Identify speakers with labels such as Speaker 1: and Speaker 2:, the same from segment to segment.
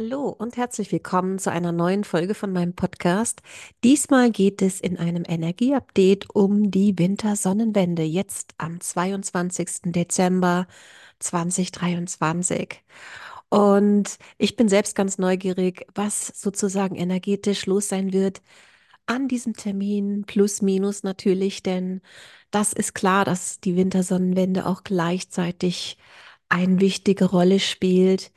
Speaker 1: Hallo und herzlich willkommen zu einer neuen Folge von meinem Podcast. Diesmal geht es in einem Energieupdate um die Wintersonnenwende, jetzt am 22. Dezember 2023. Und ich bin selbst ganz neugierig, was sozusagen energetisch los sein wird an diesem Termin, plus minus natürlich, denn das ist klar, dass die Wintersonnenwende auch gleichzeitig eine wichtige Rolle spielt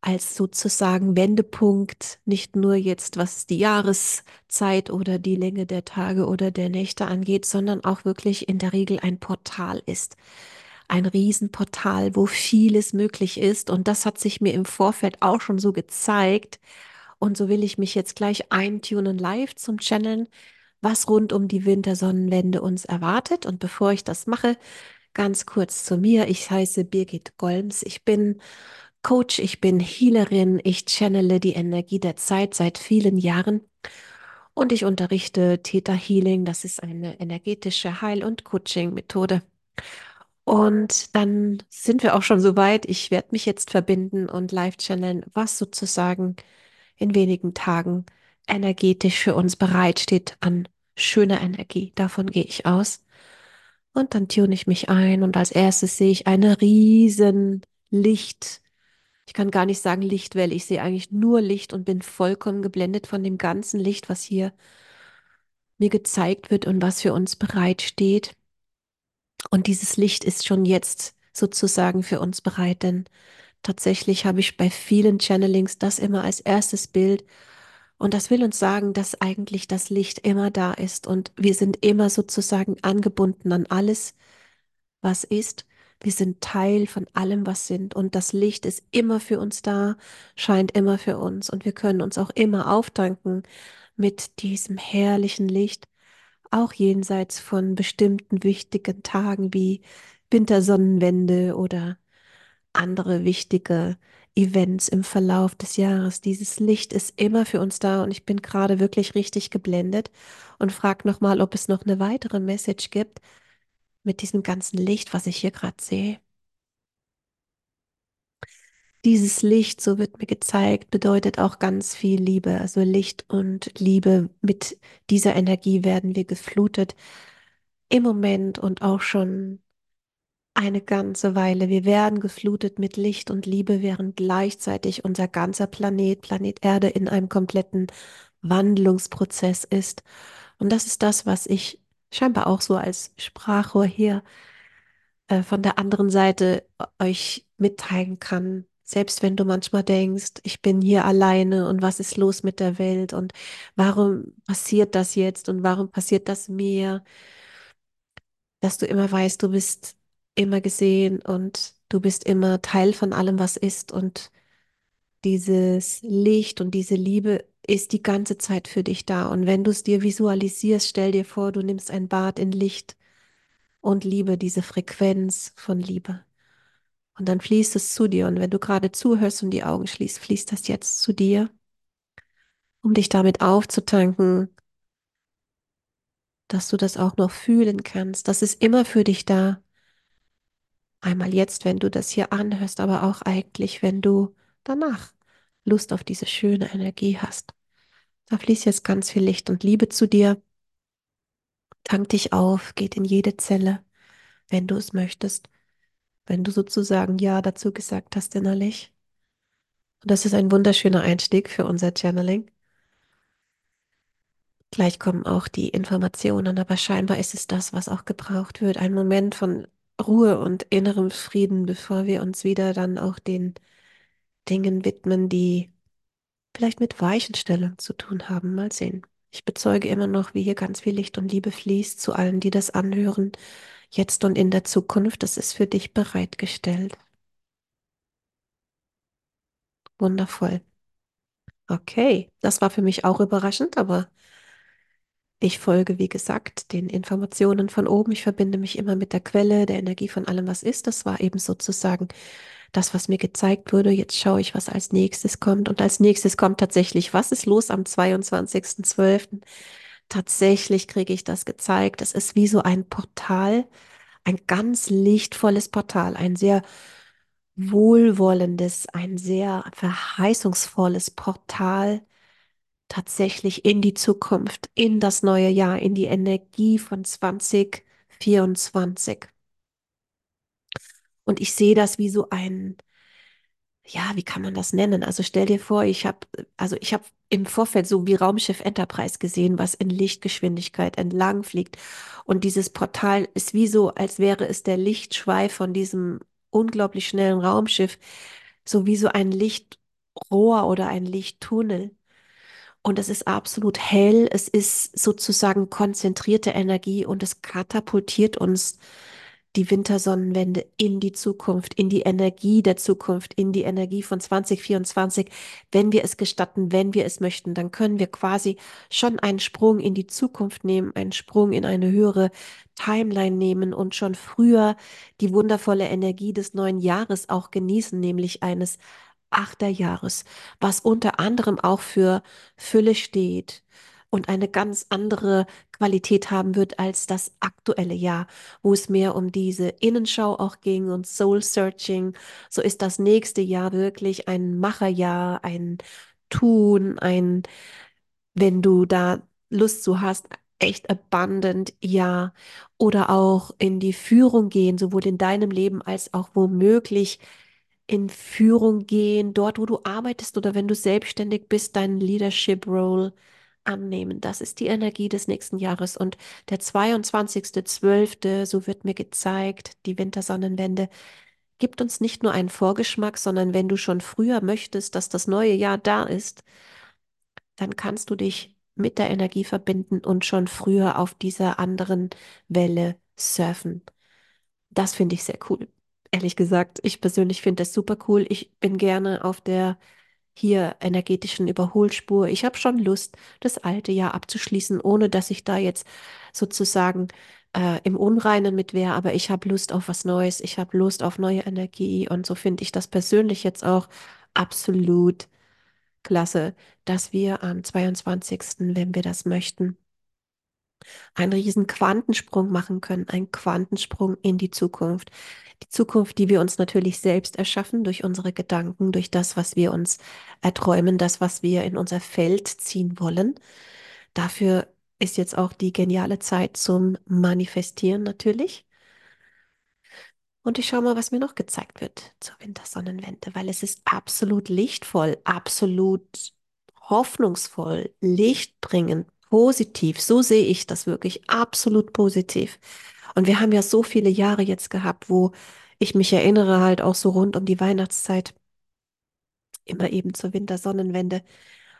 Speaker 1: als sozusagen Wendepunkt, nicht nur jetzt was die Jahreszeit oder die Länge der Tage oder der Nächte angeht, sondern auch wirklich in der Regel ein Portal ist. Ein Riesenportal, wo vieles möglich ist. Und das hat sich mir im Vorfeld auch schon so gezeigt. Und so will ich mich jetzt gleich eintunen live zum Channeln, was rund um die Wintersonnenwende uns erwartet. Und bevor ich das mache, ganz kurz zu mir. Ich heiße Birgit Golms. Ich bin Coach, ich bin Healerin, ich channele die Energie der Zeit seit vielen Jahren und ich unterrichte Theta Healing. Das ist eine energetische Heil- und Coaching-Methode. Und dann sind wir auch schon so weit. Ich werde mich jetzt verbinden und live channeln, was sozusagen in wenigen Tagen energetisch für uns bereitsteht an schöner Energie. Davon gehe ich aus. Und dann tune ich mich ein und als erstes sehe ich eine riesen Licht ich kann gar nicht sagen Lichtwelle. Ich sehe eigentlich nur Licht und bin vollkommen geblendet von dem ganzen Licht, was hier mir gezeigt wird und was für uns bereitsteht. Und dieses Licht ist schon jetzt sozusagen für uns bereit, denn tatsächlich habe ich bei vielen Channelings das immer als erstes Bild. Und das will uns sagen, dass eigentlich das Licht immer da ist und wir sind immer sozusagen angebunden an alles, was ist wir sind Teil von allem, was sind. Und das Licht ist immer für uns da, scheint immer für uns. Und wir können uns auch immer auftanken mit diesem herrlichen Licht, auch jenseits von bestimmten wichtigen Tagen wie Wintersonnenwende oder andere wichtige Events im Verlauf des Jahres. Dieses Licht ist immer für uns da und ich bin gerade wirklich richtig geblendet und frage nochmal, ob es noch eine weitere Message gibt, mit diesem ganzen Licht, was ich hier gerade sehe. Dieses Licht, so wird mir gezeigt, bedeutet auch ganz viel Liebe. Also Licht und Liebe, mit dieser Energie werden wir geflutet im Moment und auch schon eine ganze Weile. Wir werden geflutet mit Licht und Liebe, während gleichzeitig unser ganzer Planet, Planet Erde, in einem kompletten Wandlungsprozess ist. Und das ist das, was ich scheinbar auch so als Sprachrohr hier äh, von der anderen Seite euch mitteilen kann. Selbst wenn du manchmal denkst, ich bin hier alleine und was ist los mit der Welt und warum passiert das jetzt und warum passiert das mir, dass du immer weißt, du bist immer gesehen und du bist immer Teil von allem, was ist und dieses Licht und diese Liebe ist die ganze Zeit für dich da. Und wenn du es dir visualisierst, stell dir vor, du nimmst ein Bad in Licht und Liebe, diese Frequenz von Liebe. Und dann fließt es zu dir. Und wenn du gerade zuhörst und die Augen schließt, fließt das jetzt zu dir, um dich damit aufzutanken, dass du das auch noch fühlen kannst. Das ist immer für dich da. Einmal jetzt, wenn du das hier anhörst, aber auch eigentlich, wenn du danach Lust auf diese schöne Energie hast. Da fließt jetzt ganz viel Licht und Liebe zu dir. Tank dich auf, geht in jede Zelle, wenn du es möchtest. Wenn du sozusagen Ja dazu gesagt hast innerlich. Und das ist ein wunderschöner Einstieg für unser Channeling. Gleich kommen auch die Informationen, aber scheinbar ist es das, was auch gebraucht wird. Ein Moment von Ruhe und innerem Frieden, bevor wir uns wieder dann auch den Dingen widmen, die vielleicht mit Weichenstellung zu tun haben. Mal sehen. Ich bezeuge immer noch, wie hier ganz viel Licht und Liebe fließt zu allen, die das anhören, jetzt und in der Zukunft. Das ist für dich bereitgestellt. Wundervoll. Okay, das war für mich auch überraschend, aber ich folge, wie gesagt, den Informationen von oben. Ich verbinde mich immer mit der Quelle der Energie von allem, was ist. Das war eben sozusagen das, was mir gezeigt wurde. Jetzt schaue ich, was als nächstes kommt. Und als nächstes kommt tatsächlich, was ist los am 22.12.? Tatsächlich kriege ich das gezeigt. Es ist wie so ein Portal, ein ganz lichtvolles Portal, ein sehr wohlwollendes, ein sehr verheißungsvolles Portal tatsächlich in die Zukunft, in das neue Jahr, in die Energie von 2024. Und ich sehe das wie so ein, ja, wie kann man das nennen? Also stell dir vor, ich habe, also ich habe im Vorfeld so wie Raumschiff Enterprise gesehen, was in Lichtgeschwindigkeit entlang fliegt. Und dieses Portal ist wie so, als wäre es der Lichtschweif von diesem unglaublich schnellen Raumschiff, so wie so ein Lichtrohr oder ein Lichttunnel. Und es ist absolut hell, es ist sozusagen konzentrierte Energie und es katapultiert uns die Wintersonnenwende in die Zukunft, in die Energie der Zukunft, in die Energie von 2024. Wenn wir es gestatten, wenn wir es möchten, dann können wir quasi schon einen Sprung in die Zukunft nehmen, einen Sprung in eine höhere Timeline nehmen und schon früher die wundervolle Energie des neuen Jahres auch genießen, nämlich eines Achterjahres, was unter anderem auch für Fülle steht und eine ganz andere Qualität haben wird als das aktuelle Jahr, wo es mehr um diese Innenschau auch ging und Soul Searching. So ist das nächste Jahr wirklich ein Macherjahr, ein Tun, ein, wenn du da Lust zu hast, echt abundant Jahr oder auch in die Führung gehen, sowohl in deinem Leben als auch womöglich in Führung gehen, dort, wo du arbeitest oder wenn du selbstständig bist, deinen Leadership Role annehmen. Das ist die Energie des nächsten Jahres. Und der 22.12., so wird mir gezeigt, die Wintersonnenwende, gibt uns nicht nur einen Vorgeschmack, sondern wenn du schon früher möchtest, dass das neue Jahr da ist, dann kannst du dich mit der Energie verbinden und schon früher auf dieser anderen Welle surfen. Das finde ich sehr cool. Ehrlich gesagt, ich persönlich finde das super cool. Ich bin gerne auf der hier energetischen Überholspur. Ich habe schon Lust, das alte Jahr abzuschließen, ohne dass ich da jetzt sozusagen äh, im Unreinen mit wäre. Aber ich habe Lust auf was Neues. Ich habe Lust auf neue Energie. Und so finde ich das persönlich jetzt auch absolut klasse, dass wir am 22., wenn wir das möchten, einen riesen Quantensprung machen können, einen Quantensprung in die Zukunft. Die Zukunft, die wir uns natürlich selbst erschaffen durch unsere Gedanken, durch das, was wir uns erträumen, das, was wir in unser Feld ziehen wollen. Dafür ist jetzt auch die geniale Zeit zum Manifestieren natürlich. Und ich schaue mal, was mir noch gezeigt wird zur Wintersonnenwende, weil es ist absolut lichtvoll, absolut hoffnungsvoll, lichtbringend, positiv. So sehe ich das wirklich, absolut positiv. Und wir haben ja so viele Jahre jetzt gehabt, wo ich mich erinnere, halt auch so rund um die Weihnachtszeit, immer eben zur Wintersonnenwende,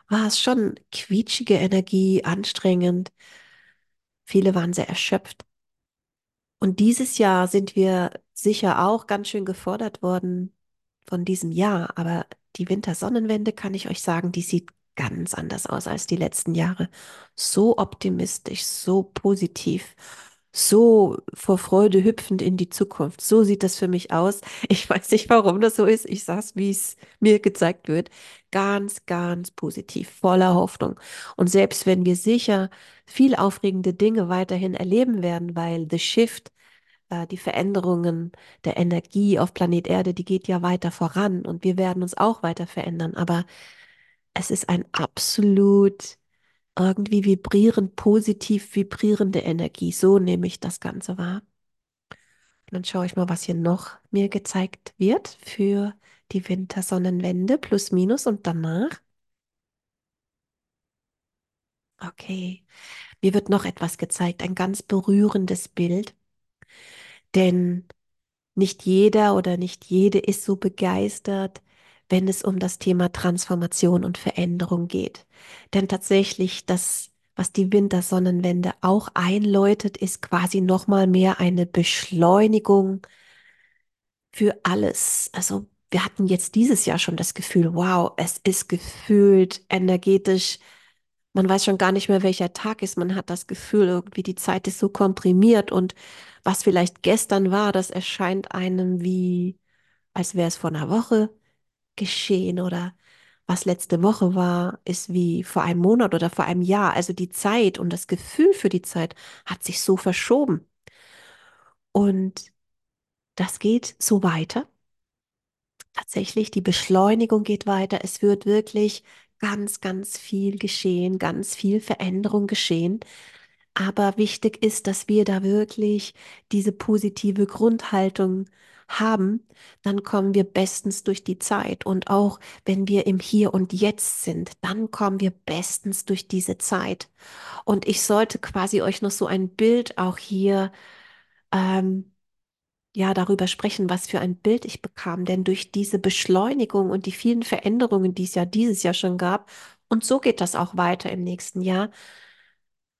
Speaker 1: war es schon quietschige Energie, anstrengend. Viele waren sehr erschöpft. Und dieses Jahr sind wir sicher auch ganz schön gefordert worden von diesem Jahr. Aber die Wintersonnenwende, kann ich euch sagen, die sieht ganz anders aus als die letzten Jahre. So optimistisch, so positiv, so vor Freude hüpfend in die Zukunft. So sieht das für mich aus. Ich weiß nicht, warum das so ist. Ich es, wie es mir gezeigt wird. Ganz, ganz positiv, voller Hoffnung. Und selbst wenn wir sicher viel aufregende Dinge weiterhin erleben werden, weil The Shift, äh, die Veränderungen der Energie auf Planet Erde, die geht ja weiter voran und wir werden uns auch weiter verändern. Aber es ist ein absolut irgendwie vibrierend, positiv vibrierende Energie. So nehme ich das Ganze wahr. Und dann schaue ich mal, was hier noch mir gezeigt wird für die Wintersonnenwende plus minus und danach. Okay, mir wird noch etwas gezeigt, ein ganz berührendes Bild. Denn nicht jeder oder nicht jede ist so begeistert, wenn es um das Thema Transformation und Veränderung geht. Denn tatsächlich, das, was die Wintersonnenwende auch einläutet, ist quasi nochmal mehr eine Beschleunigung für alles. Also wir hatten jetzt dieses Jahr schon das Gefühl, wow, es ist gefühlt energetisch. Man weiß schon gar nicht mehr, welcher Tag ist. Man hat das Gefühl, irgendwie die Zeit ist so komprimiert und was vielleicht gestern war, das erscheint einem wie, als wäre es vor einer Woche geschehen oder was letzte Woche war, ist wie vor einem Monat oder vor einem Jahr. Also die Zeit und das Gefühl für die Zeit hat sich so verschoben. Und das geht so weiter. tatsächlich, die Beschleunigung geht weiter. Es wird wirklich ganz, ganz viel geschehen, ganz viel Veränderung geschehen. Aber wichtig ist, dass wir da wirklich diese positive Grundhaltung haben, dann kommen wir bestens durch die Zeit. Und auch wenn wir im Hier und Jetzt sind, dann kommen wir bestens durch diese Zeit. Und ich sollte quasi euch noch so ein Bild auch hier ähm, ja darüber sprechen, was für ein Bild ich bekam. Denn durch diese Beschleunigung und die vielen Veränderungen, die es ja dieses Jahr schon gab, und so geht das auch weiter im nächsten Jahr,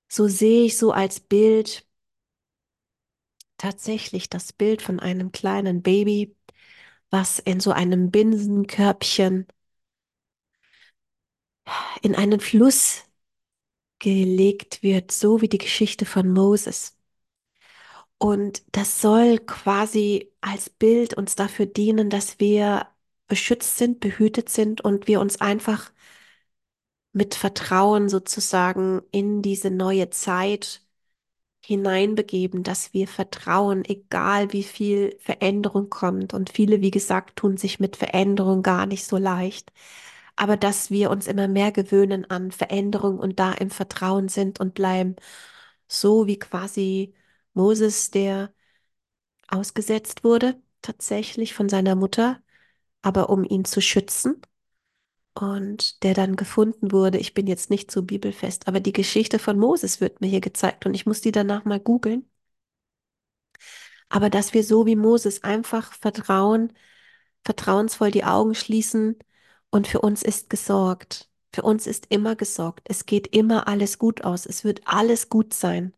Speaker 1: so sehe ich so als Bild tatsächlich das Bild von einem kleinen Baby, was in so einem Binsenkörbchen in einen Fluss gelegt wird, so wie die Geschichte von Moses. Und das soll quasi als Bild uns dafür dienen, dass wir beschützt sind, behütet sind und wir uns einfach mit Vertrauen sozusagen in diese neue Zeit hineinbegeben, dass wir vertrauen, egal wie viel Veränderung kommt. Und viele, wie gesagt, tun sich mit Veränderung gar nicht so leicht. Aber dass wir uns immer mehr gewöhnen an Veränderung und da im Vertrauen sind und bleiben, so wie quasi Moses, der ausgesetzt wurde, tatsächlich von seiner Mutter, aber um ihn zu schützen und der dann gefunden wurde. Ich bin jetzt nicht so bibelfest, aber die Geschichte von Moses wird mir hier gezeigt und ich muss die danach mal googeln. Aber dass wir so wie Moses einfach vertrauen, vertrauensvoll die Augen schließen und für uns ist gesorgt. Für uns ist immer gesorgt. Es geht immer alles gut aus. Es wird alles gut sein.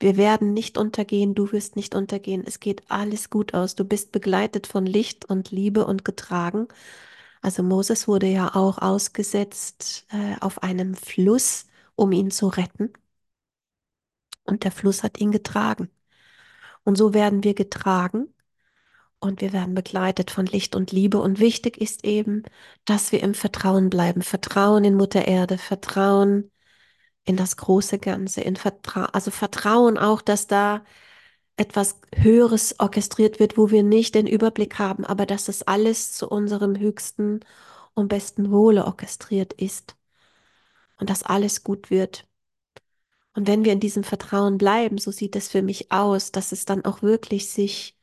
Speaker 1: Wir werden nicht untergehen, du wirst nicht untergehen. Es geht alles gut aus. Du bist begleitet von Licht und Liebe und getragen. Also Moses wurde ja auch ausgesetzt äh, auf einem Fluss, um ihn zu retten. Und der Fluss hat ihn getragen. Und so werden wir getragen und wir werden begleitet von Licht und Liebe. Und wichtig ist eben, dass wir im Vertrauen bleiben. Vertrauen in Mutter Erde, Vertrauen in das große Ganze, in Vertra also Vertrauen auch, dass da etwas Höheres orchestriert wird, wo wir nicht den Überblick haben, aber dass das alles zu unserem höchsten und besten Wohle orchestriert ist und dass alles gut wird. Und wenn wir in diesem Vertrauen bleiben, so sieht es für mich aus, dass es dann auch wirklich sich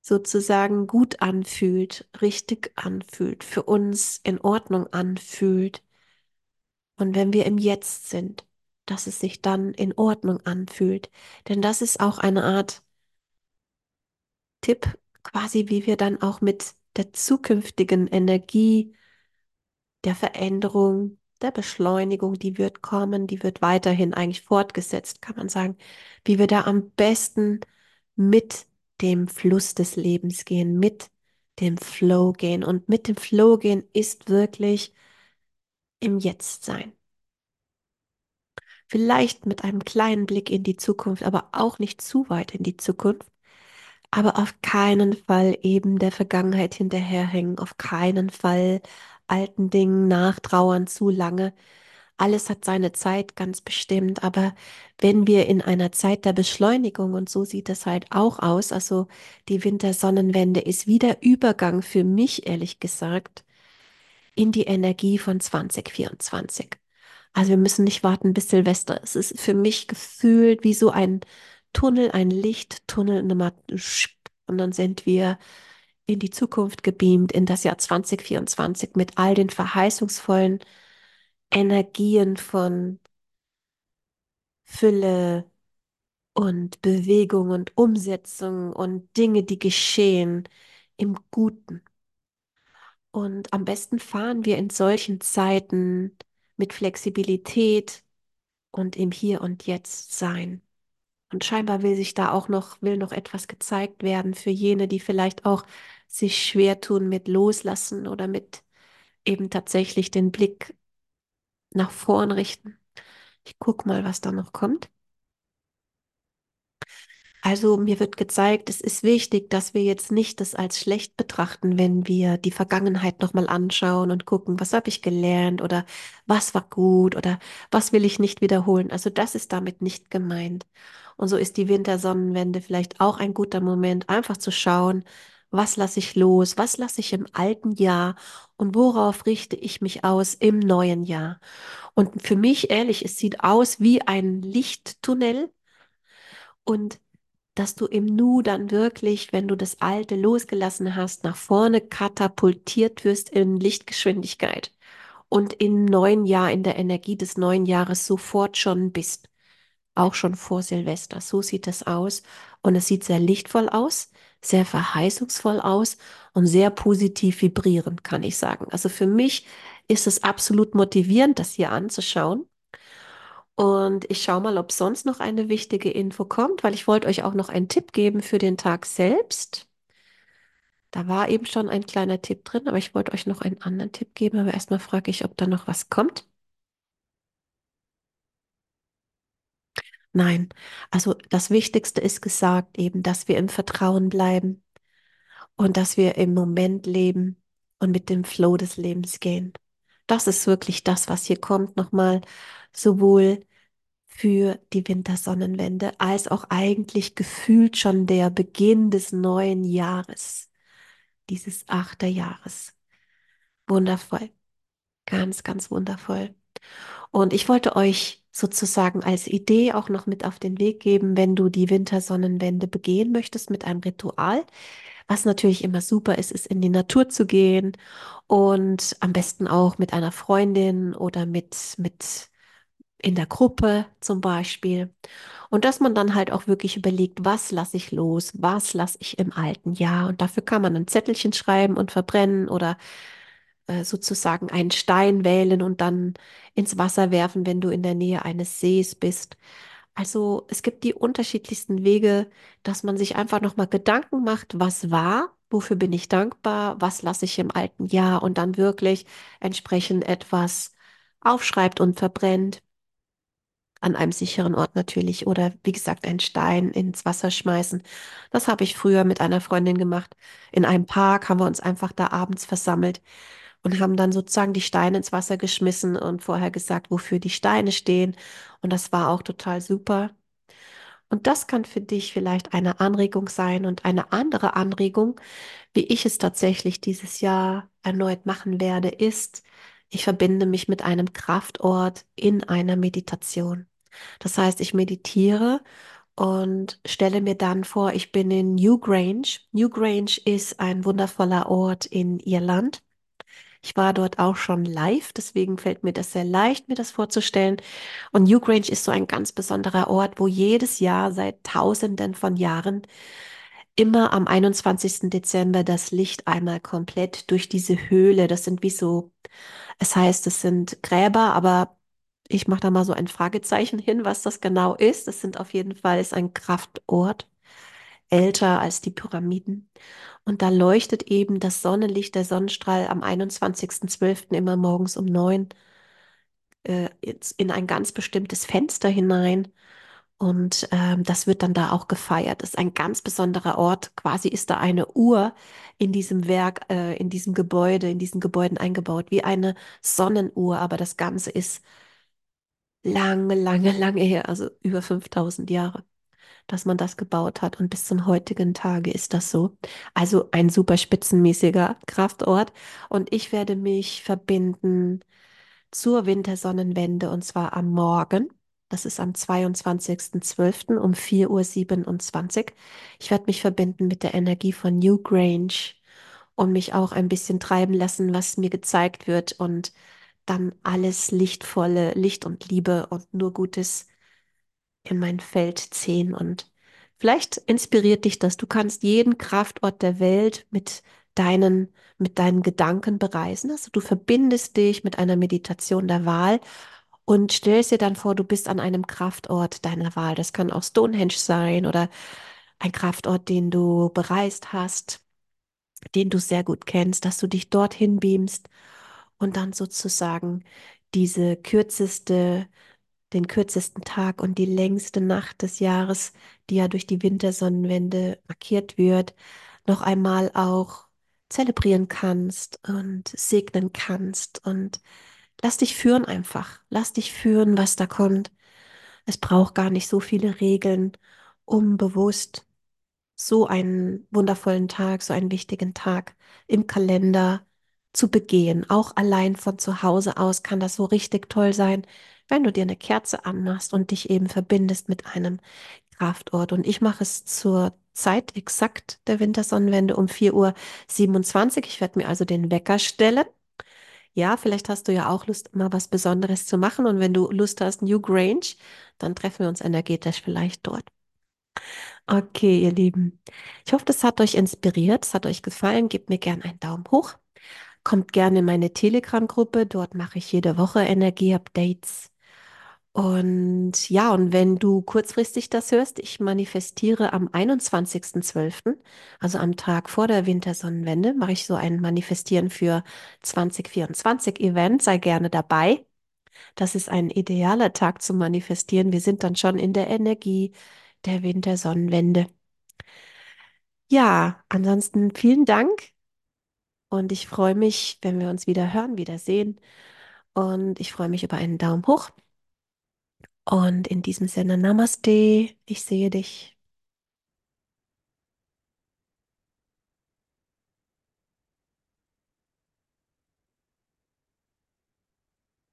Speaker 1: sozusagen gut anfühlt, richtig anfühlt, für uns in Ordnung anfühlt. Und wenn wir im Jetzt sind, dass es sich dann in Ordnung anfühlt. Denn das ist auch eine Art Tipp, quasi wie wir dann auch mit der zukünftigen Energie der Veränderung, der Beschleunigung, die wird kommen, die wird weiterhin eigentlich fortgesetzt, kann man sagen, wie wir da am besten mit dem Fluss des Lebens gehen, mit dem Flow gehen. Und mit dem Flow gehen ist wirklich im Jetzt sein. Vielleicht mit einem kleinen Blick in die Zukunft, aber auch nicht zu weit in die Zukunft. Aber auf keinen Fall eben der Vergangenheit hinterherhängen, auf keinen Fall alten Dingen nachtrauern zu lange. Alles hat seine Zeit, ganz bestimmt. Aber wenn wir in einer Zeit der Beschleunigung, und so sieht es halt auch aus, also die Wintersonnenwende ist wieder Übergang für mich, ehrlich gesagt, in die Energie von 2024. Also wir müssen nicht warten bis Silvester. Es ist für mich gefühlt wie so ein Tunnel, ein Lichttunnel, und dann sind wir in die Zukunft gebeamt, in das Jahr 2024 mit all den verheißungsvollen Energien von Fülle und Bewegung und Umsetzung und Dinge, die geschehen im Guten. Und am besten fahren wir in solchen Zeiten mit Flexibilität und im Hier und Jetzt sein. Und scheinbar will sich da auch noch, will noch etwas gezeigt werden für jene, die vielleicht auch sich schwer tun mit Loslassen oder mit eben tatsächlich den Blick nach vorn richten. Ich guck mal, was da noch kommt. Also mir wird gezeigt, es ist wichtig, dass wir jetzt nicht das als schlecht betrachten, wenn wir die Vergangenheit nochmal anschauen und gucken, was habe ich gelernt oder was war gut oder was will ich nicht wiederholen. Also das ist damit nicht gemeint. Und so ist die Wintersonnenwende vielleicht auch ein guter Moment, einfach zu schauen, Was lasse ich los? Was lasse ich im alten Jahr? Und worauf richte ich mich aus im neuen Jahr? Und für mich, ehrlich, es sieht aus wie ein Lichttunnel und dass du im Nu dann wirklich, wenn du das Alte losgelassen hast, nach vorne katapultiert wirst in Lichtgeschwindigkeit und im neuen Jahr, in der Energie des neuen Jahres sofort schon bist. Auch schon vor Silvester. So sieht es aus. Und es sieht sehr lichtvoll aus, sehr verheißungsvoll aus und sehr positiv vibrierend, kann ich sagen. Also für mich ist es absolut motivierend, das hier anzuschauen. Und ich schaue mal, ob sonst noch eine wichtige Info kommt, weil ich wollte euch auch noch einen Tipp geben für den Tag selbst. Da war eben schon ein kleiner Tipp drin, aber ich wollte euch noch einen anderen Tipp geben. Aber erstmal frage ich, ob da noch was kommt. Nein, also das Wichtigste ist gesagt, eben, dass wir im Vertrauen bleiben und dass wir im Moment leben und mit dem Flow des Lebens gehen. Das ist wirklich das, was hier kommt, nochmal sowohl für die Wintersonnenwende als auch eigentlich gefühlt schon der Beginn des neuen Jahres, dieses achte Jahres. Wundervoll, ganz, ganz wundervoll. Und ich wollte euch sozusagen als Idee auch noch mit auf den Weg geben, wenn du die Wintersonnenwende begehen möchtest mit einem Ritual. Was natürlich immer super ist, ist in die Natur zu gehen und am besten auch mit einer Freundin oder mit, mit in der Gruppe zum Beispiel. Und dass man dann halt auch wirklich überlegt, was lasse ich los, was lasse ich im alten Jahr. Und dafür kann man ein Zettelchen schreiben und verbrennen oder äh, sozusagen einen Stein wählen und dann ins Wasser werfen, wenn du in der Nähe eines Sees bist. Also es gibt die unterschiedlichsten Wege, dass man sich einfach nochmal Gedanken macht, was war, wofür bin ich dankbar, was lasse ich im alten Jahr und dann wirklich entsprechend etwas aufschreibt und verbrennt an einem sicheren Ort natürlich oder wie gesagt einen Stein ins Wasser schmeißen. Das habe ich früher mit einer Freundin gemacht. In einem Park haben wir uns einfach da abends versammelt und haben dann sozusagen die Steine ins Wasser geschmissen und vorher gesagt, wofür die Steine stehen. Und das war auch total super. Und das kann für dich vielleicht eine Anregung sein und eine andere Anregung, wie ich es tatsächlich dieses Jahr erneut machen werde, ist, ich verbinde mich mit einem Kraftort in einer Meditation. Das heißt, ich meditiere und stelle mir dann vor, ich bin in Newgrange. Newgrange ist ein wundervoller Ort in Irland. Ich war dort auch schon live, deswegen fällt mir das sehr leicht, mir das vorzustellen. Und Newgrange ist so ein ganz besonderer Ort, wo jedes Jahr seit Tausenden von Jahren immer am 21. Dezember das Licht einmal komplett durch diese Höhle, das sind wie so, es heißt, es sind Gräber, aber ich mache da mal so ein Fragezeichen hin, was das genau ist. Das sind auf jeden Fall ist ein Kraftort, älter als die Pyramiden. Und da leuchtet eben das Sonnenlicht, der Sonnenstrahl am 21.12. immer morgens um neun äh, in ein ganz bestimmtes Fenster hinein. Und ähm, das wird dann da auch gefeiert. Das ist ein ganz besonderer Ort. Quasi ist da eine Uhr in diesem Werk, äh, in diesem Gebäude, in diesen Gebäuden eingebaut, wie eine Sonnenuhr. Aber das Ganze ist lange, lange, lange her, also über 5000 Jahre, dass man das gebaut hat. Und bis zum heutigen Tage ist das so. Also ein super spitzenmäßiger Kraftort. Und ich werde mich verbinden zur Wintersonnenwende und zwar am Morgen. Das ist am 22.12. um 4.27 Uhr. Ich werde mich verbinden mit der Energie von Newgrange und mich auch ein bisschen treiben lassen, was mir gezeigt wird und dann alles lichtvolle, Licht und Liebe und nur Gutes in mein Feld ziehen. Und vielleicht inspiriert dich das. Du kannst jeden Kraftort der Welt mit deinen, mit deinen Gedanken bereisen. Also du verbindest dich mit einer Meditation der Wahl und stellst dir dann vor, du bist an einem Kraftort deiner Wahl. Das kann auch Stonehenge sein oder ein Kraftort, den du bereist hast, den du sehr gut kennst, dass du dich dorthin beamst und dann sozusagen diese kürzeste, den kürzesten Tag und die längste Nacht des Jahres, die ja durch die Wintersonnenwende markiert wird, noch einmal auch zelebrieren kannst und segnen kannst und lass dich führen einfach. Lass dich führen, was da kommt. Es braucht gar nicht so viele Regeln, um bewusst so einen wundervollen Tag, so einen wichtigen Tag im Kalender zu begehen. Auch allein von zu Hause aus kann das so richtig toll sein, wenn du dir eine Kerze anmachst und dich eben verbindest mit einem Kraftort. Und ich mache es zur Zeit exakt der Wintersonnenwende um vier Uhr. siebenundzwanzig. Ich werde mir also den Wecker stellen. Ja, vielleicht hast du ja auch Lust, mal was Besonderes zu machen. Und wenn du Lust hast, New Grange, dann treffen wir uns energetisch vielleicht dort. Okay, ihr Lieben. Ich hoffe, das hat euch inspiriert, es hat euch gefallen. Gebt mir gerne einen Daumen hoch. Kommt gerne in meine Telegram-Gruppe. Dort mache ich jede Woche Energie-Updates. Und ja, und wenn du kurzfristig das hörst, ich manifestiere am 21.12., also am Tag vor der Wintersonnenwende, mache ich so ein Manifestieren für 2024 Event. Sei gerne dabei. Das ist ein idealer Tag zum Manifestieren. Wir sind dann schon in der Energie der Wintersonnenwende. Ja, ansonsten vielen Dank und ich freue mich, wenn wir uns wieder hören, wieder sehen. Und ich freue mich über einen Daumen hoch. Und in diesem Sinne, Namaste, ich sehe dich.